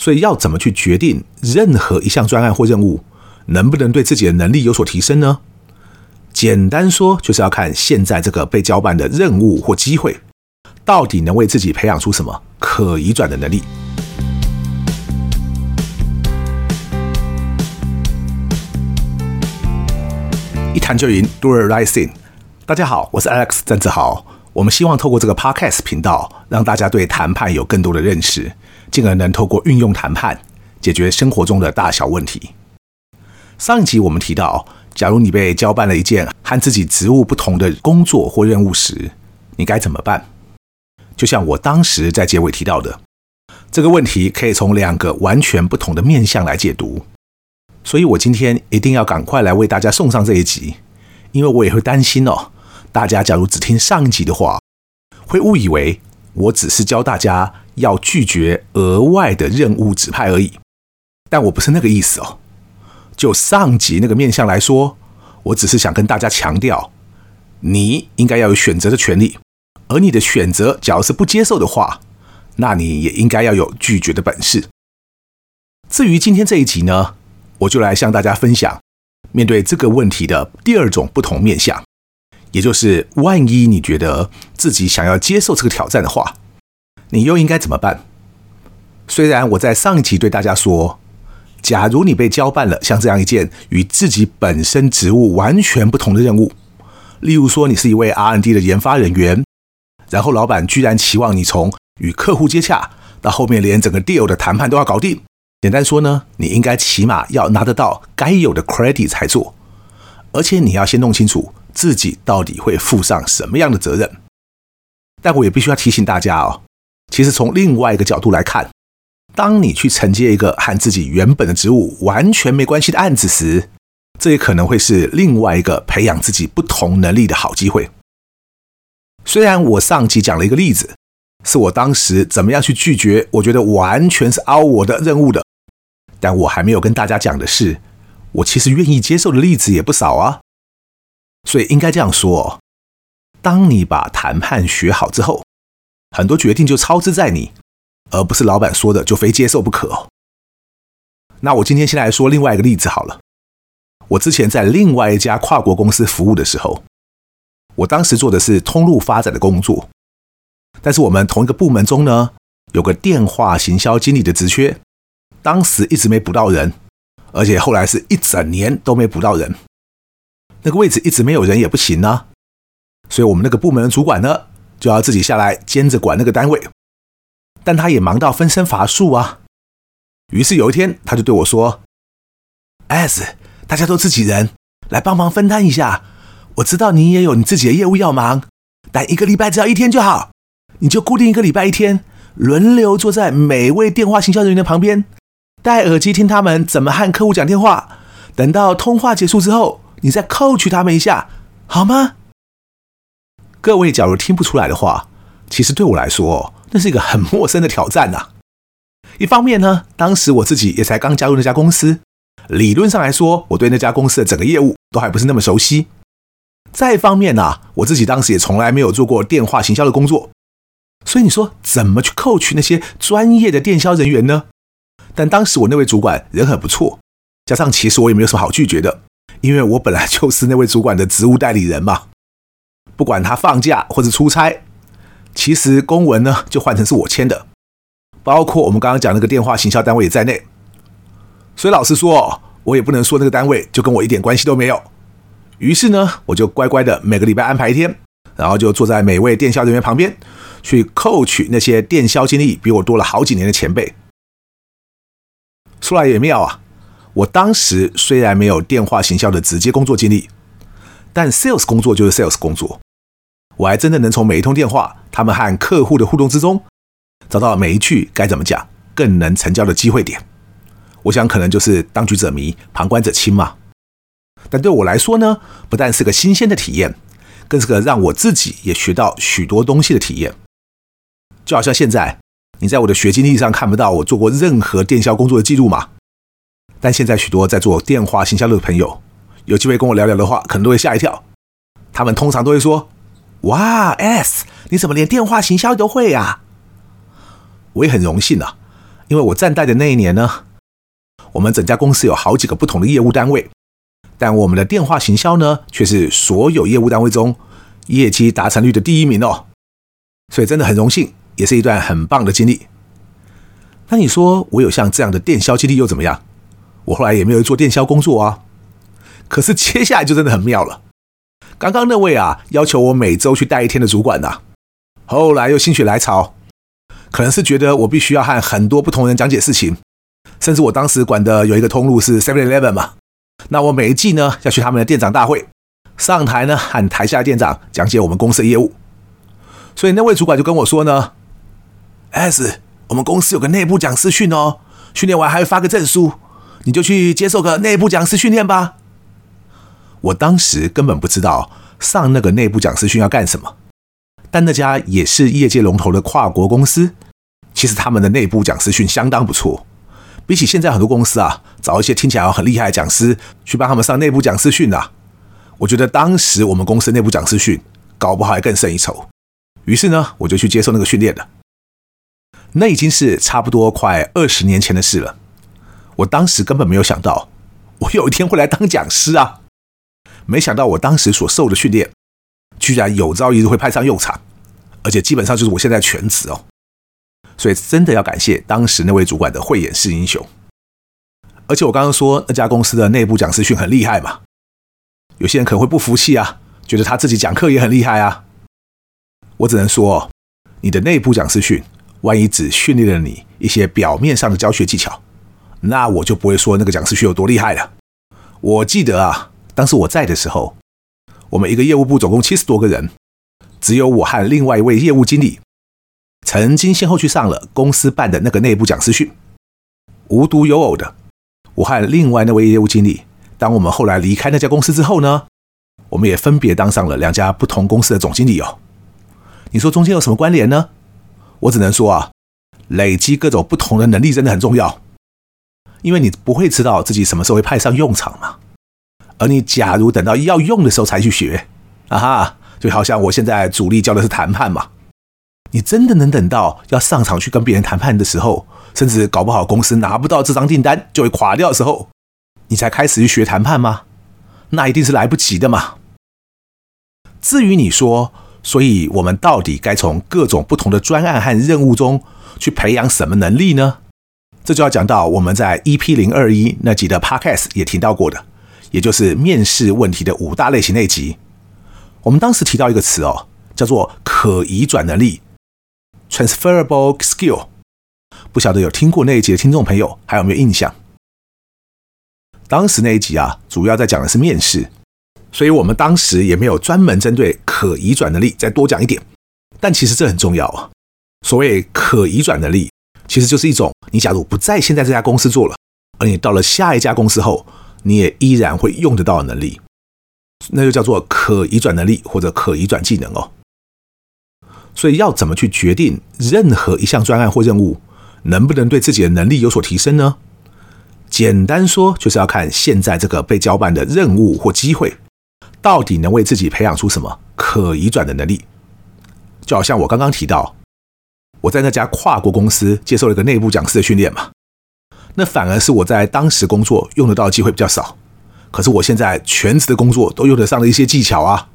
所以要怎么去决定任何一项专案或任务能不能对自己的能力有所提升呢？简单说，就是要看现在这个被交办的任务或机会，到底能为自己培养出什么可移转的能力。一谈就赢，Do the right thing。大家好，我是 Alex 郑志豪。我们希望透过这个 Podcast 频道，让大家对谈判有更多的认识，进而能透过运用谈判解决生活中的大小问题。上一集我们提到，假如你被交办了一件和自己职务不同的工作或任务时，你该怎么办？就像我当时在结尾提到的，这个问题可以从两个完全不同的面向来解读。所以我今天一定要赶快来为大家送上这一集，因为我也会担心哦，大家假如只听上一集的话，会误以为我只是教大家要拒绝额外的任务指派而已，但我不是那个意思哦。就上集那个面相来说，我只是想跟大家强调，你应该要有选择的权利，而你的选择假如是不接受的话，那你也应该要有拒绝的本事。至于今天这一集呢，我就来向大家分享，面对这个问题的第二种不同面向，也就是万一你觉得自己想要接受这个挑战的话，你又应该怎么办？虽然我在上一集对大家说，假如你被交办了像这样一件与自己本身职务完全不同的任务，例如说你是一位 R&D 的研发人员，然后老板居然期望你从与客户接洽到后面连整个 deal 的谈判都要搞定。简单说呢，你应该起码要拿得到该有的 credit 才做，而且你要先弄清楚自己到底会负上什么样的责任。但我也必须要提醒大家哦，其实从另外一个角度来看，当你去承接一个和自己原本的职务完全没关系的案子时，这也可能会是另外一个培养自己不同能力的好机会。虽然我上集讲了一个例子，是我当时怎么样去拒绝我觉得完全是凹我的任务的。但我还没有跟大家讲的是，我其实愿意接受的例子也不少啊。所以应该这样说：当你把谈判学好之后，很多决定就操之在你，而不是老板说的就非接受不可。那我今天先来说另外一个例子好了。我之前在另外一家跨国公司服务的时候，我当时做的是通路发展的工作，但是我们同一个部门中呢，有个电话行销经理的职缺。当时一直没补到人，而且后来是一整年都没补到人，那个位置一直没有人也不行啊，所以我们那个部门的主管呢，就要自己下来兼着管那个单位，但他也忙到分身乏术啊。于是有一天，他就对我说：“S，大家都自己人，来帮忙分担一下。我知道你也有你自己的业务要忙，但一个礼拜只要一天就好，你就固定一个礼拜一天，轮流坐在每位电话行销人员的旁边。”戴耳机听他们怎么和客户讲电话，等到通话结束之后，你再 coach 他们一下，好吗？各位，假如听不出来的话，其实对我来说，那是一个很陌生的挑战呐。一方面呢，当时我自己也才刚加入那家公司，理论上来说，我对那家公司的整个业务都还不是那么熟悉。再一方面呢，我自己当时也从来没有做过电话行销的工作，所以你说怎么去扣取那些专业的电销人员呢？但当时我那位主管人很不错，加上其实我也没有什么好拒绝的，因为我本来就是那位主管的职务代理人嘛。不管他放假或者出差，其实公文呢就换成是我签的，包括我们刚刚讲那个电话行销单位也在内。所以老实说，我也不能说那个单位就跟我一点关系都没有。于是呢，我就乖乖的每个礼拜安排一天，然后就坐在每位电销人员旁边，去 coach 那些电销经历比我多了好几年的前辈。说来也妙啊！我当时虽然没有电话行销的直接工作经历，但 sales 工作就是 sales 工作，我还真的能从每一通电话、他们和客户的互动之中，找到每一句该怎么讲更能成交的机会点。我想可能就是当局者迷，旁观者清嘛。但对我来说呢，不但是个新鲜的体验，更是个让我自己也学到许多东西的体验。就好像现在。你在我的学经历上看不到我做过任何电销工作的记录吗？但现在许多在做电话行销的朋友，有机会跟我聊聊的话，可能都会吓一跳。他们通常都会说：“哇，S，你怎么连电话行销都会啊？”我也很荣幸啊，因为我暂代的那一年呢，我们整家公司有好几个不同的业务单位，但我们的电话行销呢，却是所有业务单位中业绩达成率的第一名哦。所以真的很荣幸，也是一段很棒的经历。那你说我有像这样的电销经历又怎么样？我后来也没有做电销工作啊。可是接下来就真的很妙了。刚刚那位啊，要求我每周去带一天的主管呐，后来又心血来潮，可能是觉得我必须要和很多不同人讲解事情，甚至我当时管的有一个通路是 Seven Eleven 嘛，那我每一季呢要去他们的店长大会，上台呢和台下店长讲解我们公司的业务，所以那位主管就跟我说呢，S，我们公司有个内部讲师训哦，训练完还会发个证书，你就去接受个内部讲师训练吧。我当时根本不知道上那个内部讲师训要干什么，但那家也是业界龙头的跨国公司，其实他们的内部讲师训相当不错，比起现在很多公司啊，找一些听起来很厉害的讲师去帮他们上内部讲师训啊，我觉得当时我们公司内部讲师训搞不好还更胜一筹。于是呢，我就去接受那个训练了。那已经是差不多快二十年前的事了，我当时根本没有想到，我有一天会来当讲师啊。没想到我当时所受的训练，居然有朝一日会派上用场，而且基本上就是我现在全职哦。所以真的要感谢当时那位主管的慧眼识英雄。而且我刚刚说那家公司的内部讲师训很厉害嘛，有些人可能会不服气啊，觉得他自己讲课也很厉害啊。我只能说，你的内部讲师训，万一只训练了你一些表面上的教学技巧，那我就不会说那个讲师训有多厉害了。我记得啊。当时我在的时候，我们一个业务部总共七十多个人，只有我和另外一位业务经理曾经先后去上了公司办的那个内部讲师训。无独有偶的，我和另外那位业务经理，当我们后来离开那家公司之后呢，我们也分别当上了两家不同公司的总经理哦。你说中间有什么关联呢？我只能说啊，累积各种不同的能力真的很重要，因为你不会知道自己什么时候会派上用场嘛。而你假如等到要用的时候才去学，啊哈，就好像我现在主力教的是谈判嘛，你真的能等到要上场去跟别人谈判的时候，甚至搞不好公司拿不到这张订单就会垮掉的时候，你才开始去学谈判吗？那一定是来不及的嘛。至于你说，所以我们到底该从各种不同的专案和任务中去培养什么能力呢？这就要讲到我们在 EP 零二一那集的 Podcast 也提到过的。也就是面试问题的五大类型那集，我们当时提到一个词哦，叫做可移转能力 （transferable skill）。不晓得有听过那一集的听众朋友还有没有印象？当时那一集啊，主要在讲的是面试，所以我们当时也没有专门针对可移转能力再多讲一点。但其实这很重要啊。所谓可移转能力，其实就是一种你假如不在现在这家公司做了，而你到了下一家公司后。你也依然会用得到的能力，那就叫做可移转能力或者可移转技能哦。所以要怎么去决定任何一项专案或任务能不能对自己的能力有所提升呢？简单说，就是要看现在这个被交办的任务或机会，到底能为自己培养出什么可移转的能力。就好像我刚刚提到，我在那家跨国公司接受了一个内部讲师的训练嘛。那反而是我在当时工作用得到的机会比较少，可是我现在全职的工作都用得上的一些技巧啊，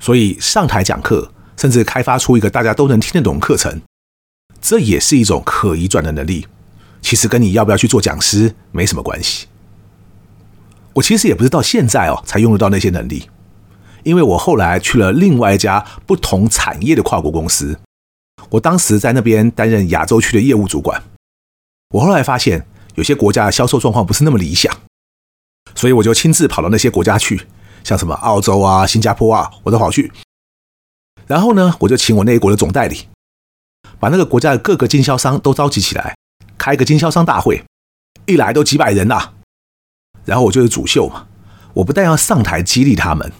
所以上台讲课，甚至开发出一个大家都能听得懂课程，这也是一种可移转的能力。其实跟你要不要去做讲师没什么关系。我其实也不是到现在哦才用得到那些能力，因为我后来去了另外一家不同产业的跨国公司，我当时在那边担任亚洲区的业务主管。我后来发现，有些国家的销售状况不是那么理想，所以我就亲自跑到那些国家去，像什么澳洲啊、新加坡啊，我都跑去。然后呢，我就请我那一国的总代理，把那个国家的各个经销商都召集起来，开个经销商大会，一来都几百人呐。然后我就是主秀嘛，我不但要上台激励他们，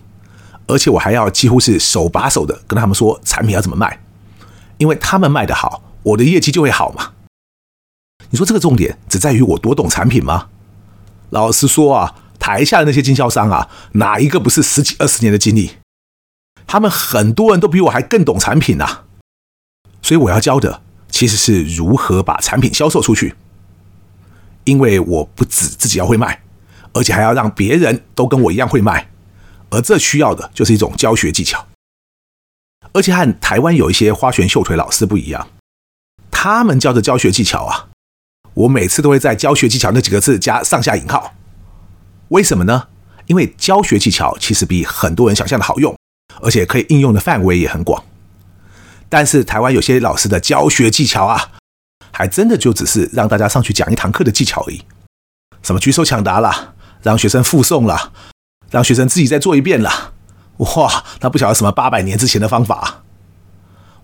而且我还要几乎是手把手的跟他们说产品要怎么卖，因为他们卖得好，我的业绩就会好嘛。你说这个重点只在于我多懂产品吗？老实说啊，台下的那些经销商啊，哪一个不是十几二十年的经历？他们很多人都比我还更懂产品呐。所以我要教的其实是如何把产品销售出去。因为我不止自己要会卖，而且还要让别人都跟我一样会卖，而这需要的就是一种教学技巧。而且和台湾有一些花拳绣腿老师不一样，他们教的教学技巧啊，我每次都会在教学技巧那几个字加上下引号。为什么呢？因为教学技巧其实比很多人想象的好用，而且可以应用的范围也很广。但是台湾有些老师的教学技巧啊，还真的就只是让大家上去讲一堂课的技巧而已。什么举手抢答啦，让学生复诵啦，让学生自己再做一遍啦。哇，那不晓得什么八百年之前的方法。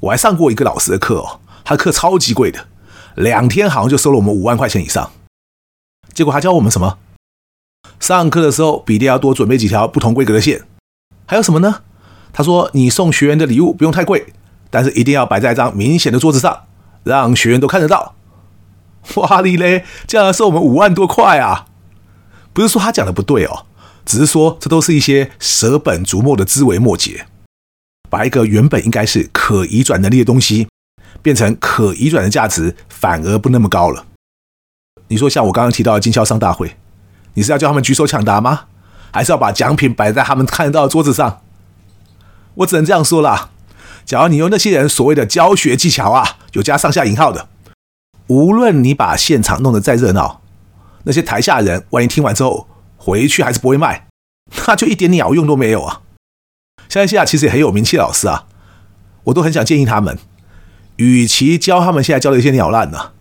我还上过一个老师的课哦，他的课超级贵的，两天好像就收了我们五万块钱以上。结果他教我们什么？上课的时候笔电要多准备几条不同规格的线。还有什么呢？他说你送学员的礼物不用太贵，但是一定要摆在一张明显的桌子上，让学员都看得到。哇哩嘞，这样收我们五万多块啊！不是说他讲的不对哦。只是说，这都是一些舍本逐末的枝微末节，把一个原本应该是可移转能力的东西，变成可移转的价值反而不那么高了。你说，像我刚刚提到的经销商大会，你是要叫他们举手抢答吗？还是要把奖品摆在他们看得到的桌子上？我只能这样说啦。假如你用那些人所谓的教学技巧啊，有加上下引号的，无论你把现场弄得再热闹，那些台下人万一听完之后，回去还是不会卖，那就一点鸟用都没有啊！像现在其实也很有名气的老师啊，我都很想建议他们，与其教他们现在教的一些鸟烂呢，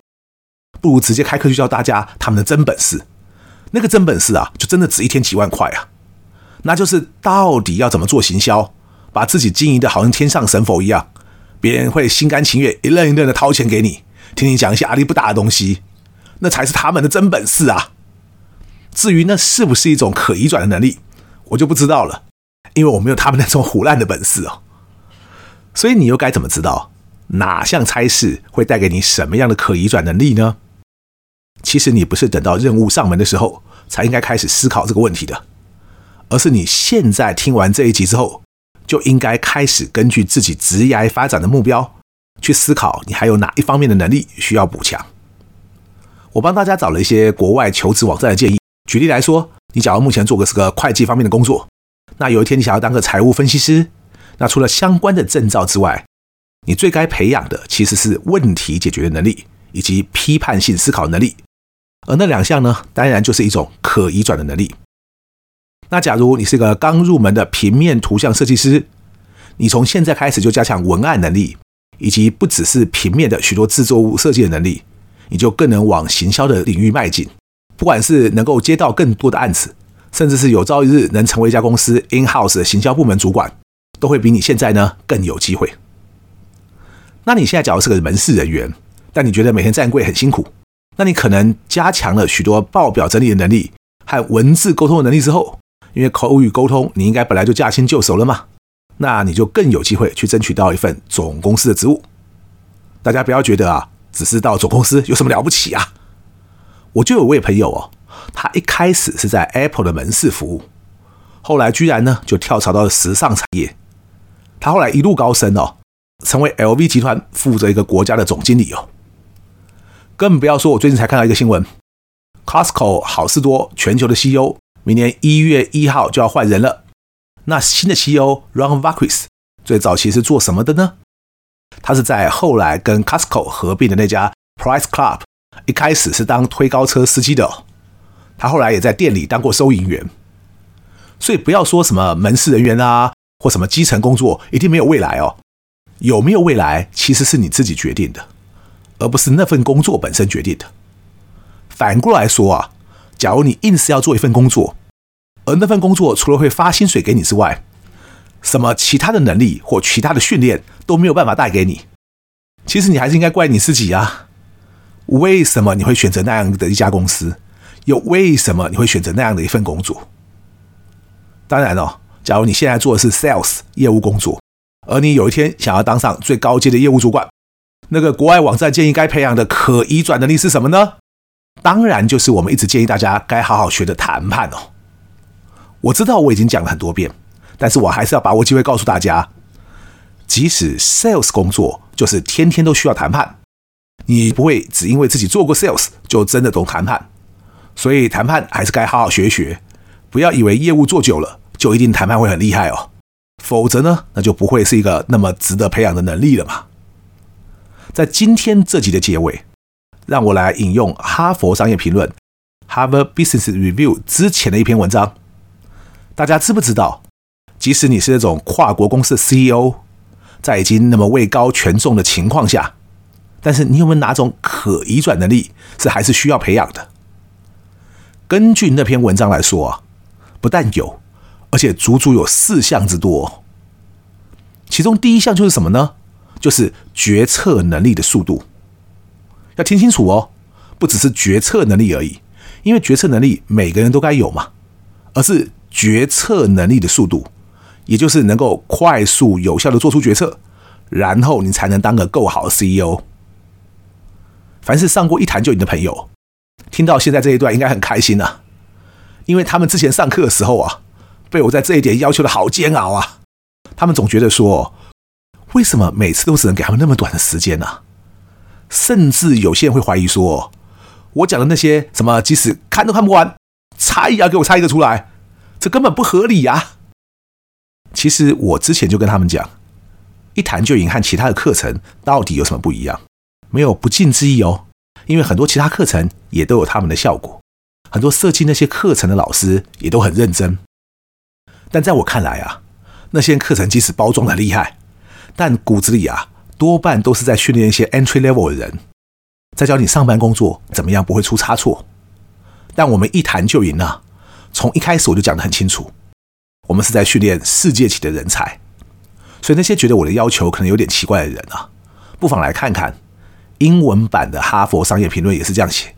不如直接开课去教大家他们的真本事。那个真本事啊，就真的值一天几万块啊！那就是到底要怎么做行销，把自己经营的好像天上神佛一样，别人会心甘情愿一愣一愣的掏钱给你，听你讲一些阿里不达的东西，那才是他们的真本事啊！至于那是不是一种可移转的能力，我就不知道了，因为我没有他们那种胡烂的本事哦。所以你又该怎么知道哪项差事会带给你什么样的可移转能力呢？其实你不是等到任务上门的时候才应该开始思考这个问题的，而是你现在听完这一集之后，就应该开始根据自己职业发展的目标去思考，你还有哪一方面的能力需要补强。我帮大家找了一些国外求职网站的建议。举例来说，你假如目前做的是个会计方面的工作，那有一天你想要当个财务分析师，那除了相关的证照之外，你最该培养的其实是问题解决的能力以及批判性思考能力，而那两项呢，当然就是一种可移转的能力。那假如你是个刚入门的平面图像设计师，你从现在开始就加强文案能力，以及不只是平面的许多制作物设计的能力，你就更能往行销的领域迈进。不管是能够接到更多的案子，甚至是有朝一日能成为一家公司 in-house 的行销部门主管，都会比你现在呢更有机会。那你现在假如是个门市人员，但你觉得每天站柜很辛苦，那你可能加强了许多报表整理的能力和文字沟通的能力之后，因为口语沟通你应该本来就驾轻就熟了嘛，那你就更有机会去争取到一份总公司的职务。大家不要觉得啊，只是到总公司有什么了不起啊？我就有位朋友哦，他一开始是在 Apple 的门市服务，后来居然呢就跳槽到了时尚产业。他后来一路高升哦，成为 LV 集团负责一个国家的总经理哦。更不要说，我最近才看到一个新闻，Costco 好事多全球的 CEO 明年一月一号就要换人了。那新的 CEO Ron Vakris 最早期是做什么的呢？他是在后来跟 Costco 合并的那家 Price Club。一开始是当推高车司机的哦，他后来也在店里当过收银员，所以不要说什么门市人员啊，或什么基层工作一定没有未来哦。有没有未来其实是你自己决定的，而不是那份工作本身决定的。反过来说啊，假如你硬是要做一份工作，而那份工作除了会发薪水给你之外，什么其他的能力或其他的训练都没有办法带给你，其实你还是应该怪你自己啊。为什么你会选择那样的一家公司？又为什么你会选择那样的一份工作？当然哦，假如你现在做的是 sales 业务工作，而你有一天想要当上最高阶的业务主管，那个国外网站建议该培养的可移转能力是什么呢？当然就是我们一直建议大家该好好学的谈判哦。我知道我已经讲了很多遍，但是我还是要把握机会告诉大家，即使 sales 工作就是天天都需要谈判。你不会只因为自己做过 sales 就真的懂谈判。所以谈判还是该好好学学，不要以为业务做久了就一定谈判会很厉害哦，否则呢，那就不会是一个那么值得培养的能力了嘛。在今天这集的结尾，让我来引用《哈佛商业评论》（Harvard Business Review） 之前的一篇文章。大家知不知道，即使你是那种跨国公司的 CEO，在已经那么位高权重的情况下，但是你有没有哪种可移转能力是还是需要培养的？根据那篇文章来说啊，不但有，而且足足有四项之多。其中第一项就是什么呢？就是决策能力的速度。要听清楚哦，不只是决策能力而已，因为决策能力每个人都该有嘛，而是决策能力的速度，也就是能够快速有效的做出决策，然后你才能当个够好的 CEO。凡是上过一谈就赢的朋友，听到现在这一段应该很开心啊，因为他们之前上课的时候啊，被我在这一点要求的好煎熬啊。他们总觉得说，为什么每次都只能给他们那么短的时间呢、啊？甚至有些人会怀疑说，我讲的那些什么，即使看都看不完，猜也要给我猜一个出来，这根本不合理呀、其实我之前就跟他们讲，一谈就赢和其他的课程到底有什么不一样？没有不敬之意哦。因为很多其他课程也都有他们的效果，很多设计那些课程的老师也都很认真。但在我看来啊，那些课程即使包装的厉害，但骨子里啊，多半都是在训练一些 entry level 的人，在教你上班工作怎么样不会出差错。但我们一谈就赢啊，从一开始我就讲得很清楚，我们是在训练世界级的人才。所以那些觉得我的要求可能有点奇怪的人啊，不妨来看看。英文版的《哈佛商业评论》也是这样写，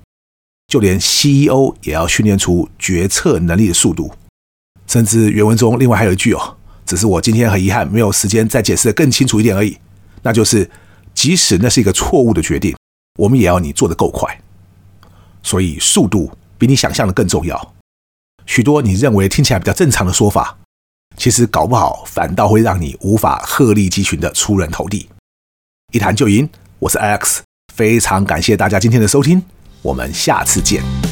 就连 CEO 也要训练出决策能力的速度，甚至原文中另外还有一句哦，只是我今天很遗憾没有时间再解释得更清楚一点而已，那就是即使那是一个错误的决定，我们也要你做得够快。所以速度比你想象的更重要。许多你认为听起来比较正常的说法，其实搞不好反倒会让你无法鹤立鸡群的出人头地。一谈就赢，我是 I X，。非常感谢大家今天的收听，我们下次见。